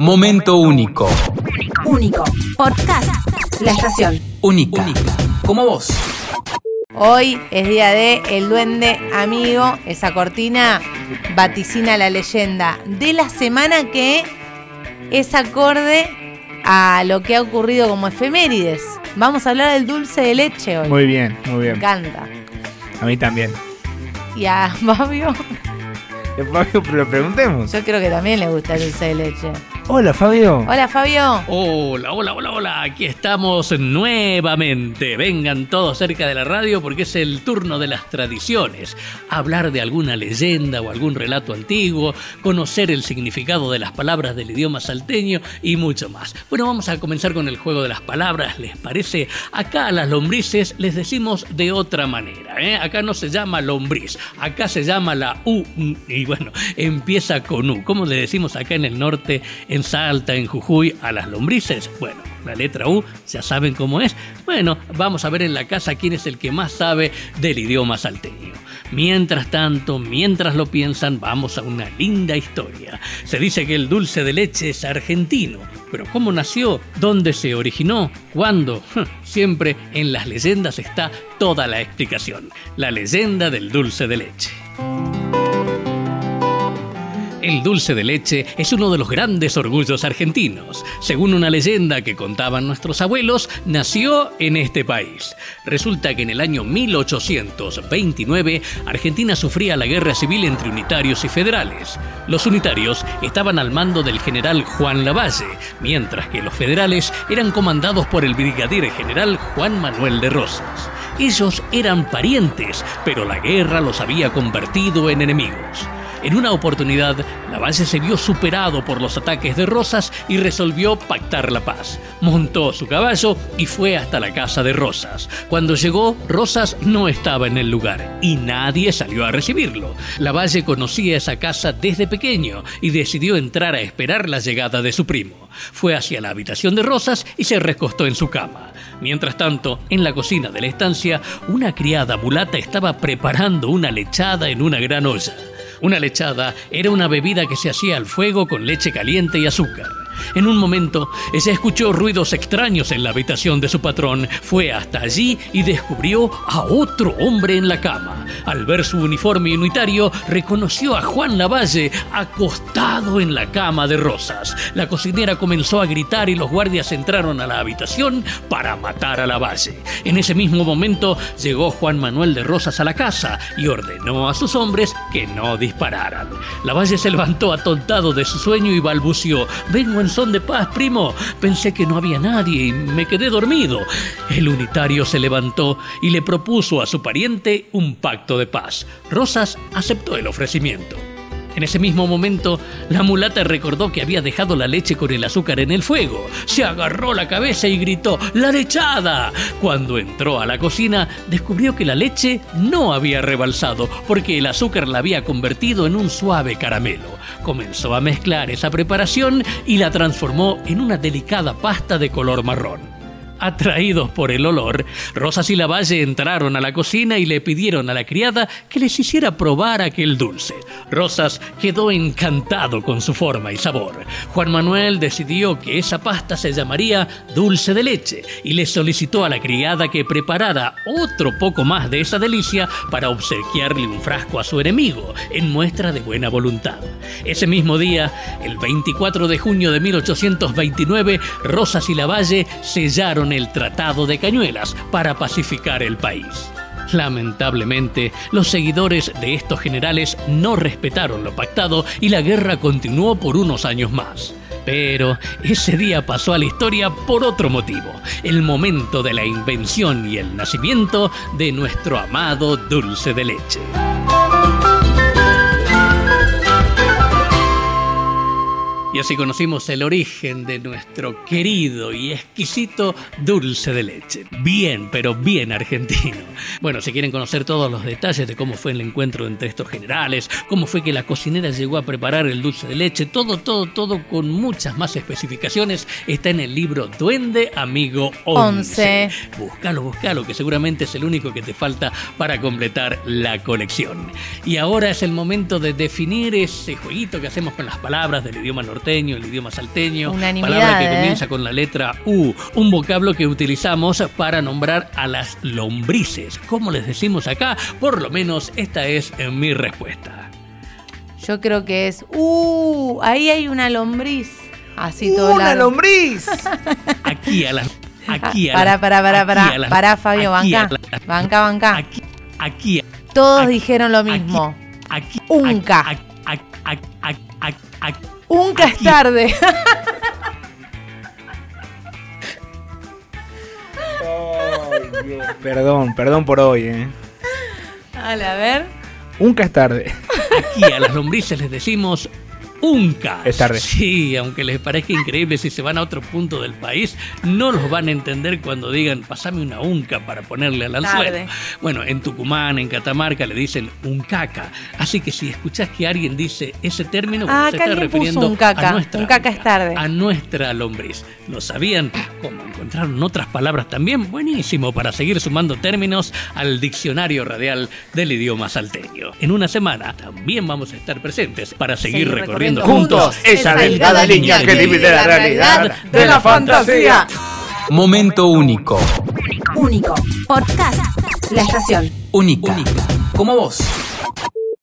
Momento único. Único. Podcast. La estación. Única. Como vos. Hoy es día de El Duende Amigo. Esa cortina vaticina la leyenda de la semana que es acorde a lo que ha ocurrido como efemérides. Vamos a hablar del dulce de leche hoy. Muy bien, muy Me bien. encanta. A mí también. Y a Fabio, Fabio, pero preguntemos. yo creo que también le gusta el dulce de leche. Hola, Fabio. Hola Fabio. Hola, hola, hola, hola, aquí estamos nuevamente. Vengan todos cerca de la radio porque es el turno de las tradiciones. Hablar de alguna leyenda o algún relato antiguo, conocer el significado de las palabras del idioma salteño y mucho más. Bueno, vamos a comenzar con el juego de las palabras, ¿les parece? Acá a las lombrices les decimos de otra manera. ¿eh? Acá no se llama lombriz, acá se llama la U y bueno, empieza con U. ¿Cómo le decimos acá en el norte, en Salta, en Jujuy, a las lombrices? Bueno, la letra U, ya saben cómo es. Bueno, vamos a ver en la casa quién es el que más sabe del idioma salteño. Mientras tanto, mientras lo piensan, vamos a una linda historia. Se dice que el dulce de leche es argentino, pero ¿cómo nació? ¿Dónde se originó? ¿Cuándo? Siempre en las leyendas está toda la explicación. La leyenda del dulce de leche. El dulce de leche es uno de los grandes orgullos argentinos. Según una leyenda que contaban nuestros abuelos, nació en este país. Resulta que en el año 1829 Argentina sufría la guerra civil entre unitarios y federales. Los unitarios estaban al mando del general Juan Lavalle, mientras que los federales eran comandados por el brigadier general Juan Manuel de Rosas. Ellos eran parientes, pero la guerra los había convertido en enemigos. En una oportunidad, Lavalle se vio superado por los ataques de Rosas y resolvió pactar la paz. Montó su caballo y fue hasta la casa de Rosas. Cuando llegó, Rosas no estaba en el lugar y nadie salió a recibirlo. Lavalle conocía esa casa desde pequeño y decidió entrar a esperar la llegada de su primo. Fue hacia la habitación de Rosas y se recostó en su cama. Mientras tanto, en la cocina de la estancia, una criada mulata estaba preparando una lechada en una gran olla. Una lechada era una bebida que se hacía al fuego con leche caliente y azúcar. En un momento, ella escuchó ruidos extraños en la habitación de su patrón, fue hasta allí y descubrió a otro hombre en la cama. Al ver su uniforme unitario, reconoció a Juan Lavalle acostado en la cama de Rosas. La cocinera comenzó a gritar y los guardias entraron a la habitación para matar a Lavalle. En ese mismo momento llegó Juan Manuel de Rosas a la casa y ordenó a sus hombres que no dispararan. Lavalle se levantó atontado de su sueño y balbuceó: Vengo son de paz, primo. Pensé que no había nadie y me quedé dormido. El unitario se levantó y le propuso a su pariente un pacto de paz. Rosas aceptó el ofrecimiento. En ese mismo momento, la mulata recordó que había dejado la leche con el azúcar en el fuego. Se agarró la cabeza y gritó, ¡La lechada! Cuando entró a la cocina, descubrió que la leche no había rebalsado, porque el azúcar la había convertido en un suave caramelo. Comenzó a mezclar esa preparación y la transformó en una delicada pasta de color marrón. Atraídos por el olor, Rosas y Lavalle entraron a la cocina y le pidieron a la criada que les hiciera probar aquel dulce. Rosas quedó encantado con su forma y sabor. Juan Manuel decidió que esa pasta se llamaría dulce de leche y le solicitó a la criada que preparara otro poco más de esa delicia para obsequiarle un frasco a su enemigo en muestra de buena voluntad. Ese mismo día, el 24 de junio de 1829, Rosas y Lavalle sellaron el Tratado de Cañuelas para pacificar el país. Lamentablemente, los seguidores de estos generales no respetaron lo pactado y la guerra continuó por unos años más. Pero ese día pasó a la historia por otro motivo, el momento de la invención y el nacimiento de nuestro amado dulce de leche. Y así conocimos el origen de nuestro querido y exquisito dulce de leche. Bien, pero bien argentino. Bueno, si quieren conocer todos los detalles de cómo fue el encuentro entre estos generales, cómo fue que la cocinera llegó a preparar el dulce de leche, todo, todo, todo con muchas más especificaciones, está en el libro Duende Amigo 11. Once. Búscalo, búscalo, que seguramente es el único que te falta para completar la colección. Y ahora es el momento de definir ese jueguito que hacemos con las palabras del idioma norteño porteño, el idioma salteño. Unanimidad, palabra que ¿eh? comienza con la letra U. Un vocablo que utilizamos para nombrar a las lombrices. ¿Cómo les decimos acá? Por lo menos esta es eh, mi respuesta. Yo creo que es. ¡Uh! Ahí hay una lombriz. Así todo ¡Una largo. lombriz! Aquí a las. Aquí a Pará, las- pará, pará, aquí pará. a las- Pará, Fabio, banca. las- Banca, banca. Aquí, aquí, Todos aquí, dijeron lo aquí, mismo. aquí, Unca. aquí, aquí, aquí, aquí, aquí, aquí. Unca es tarde. Perdón, perdón por hoy, eh. Dale, a ver. Nunca es tarde. Aquí a las lombrices les decimos uncas. Es tarde. Sí, aunque les parezca increíble si se van a otro punto del país, no los van a entender cuando digan, pasame una unca para ponerle al anzuelo. Tarde. Bueno, en Tucumán, en Catamarca le dicen uncaca. Así que si escuchás que alguien dice ese término, Ah, se está refiriendo a nuestra es unca, tarde. A nuestra lombriz. ¿Lo sabían? ¿Cómo encontraron otras palabras también? Buenísimo para seguir sumando términos al diccionario radial del idioma salteño. En una semana también vamos a estar presentes para seguir, Seguir recorriendo Juntos, esa delgada línea que divide la realidad de la fantasía. Momento único. Único. Podcast. La estación. Única. Como vos.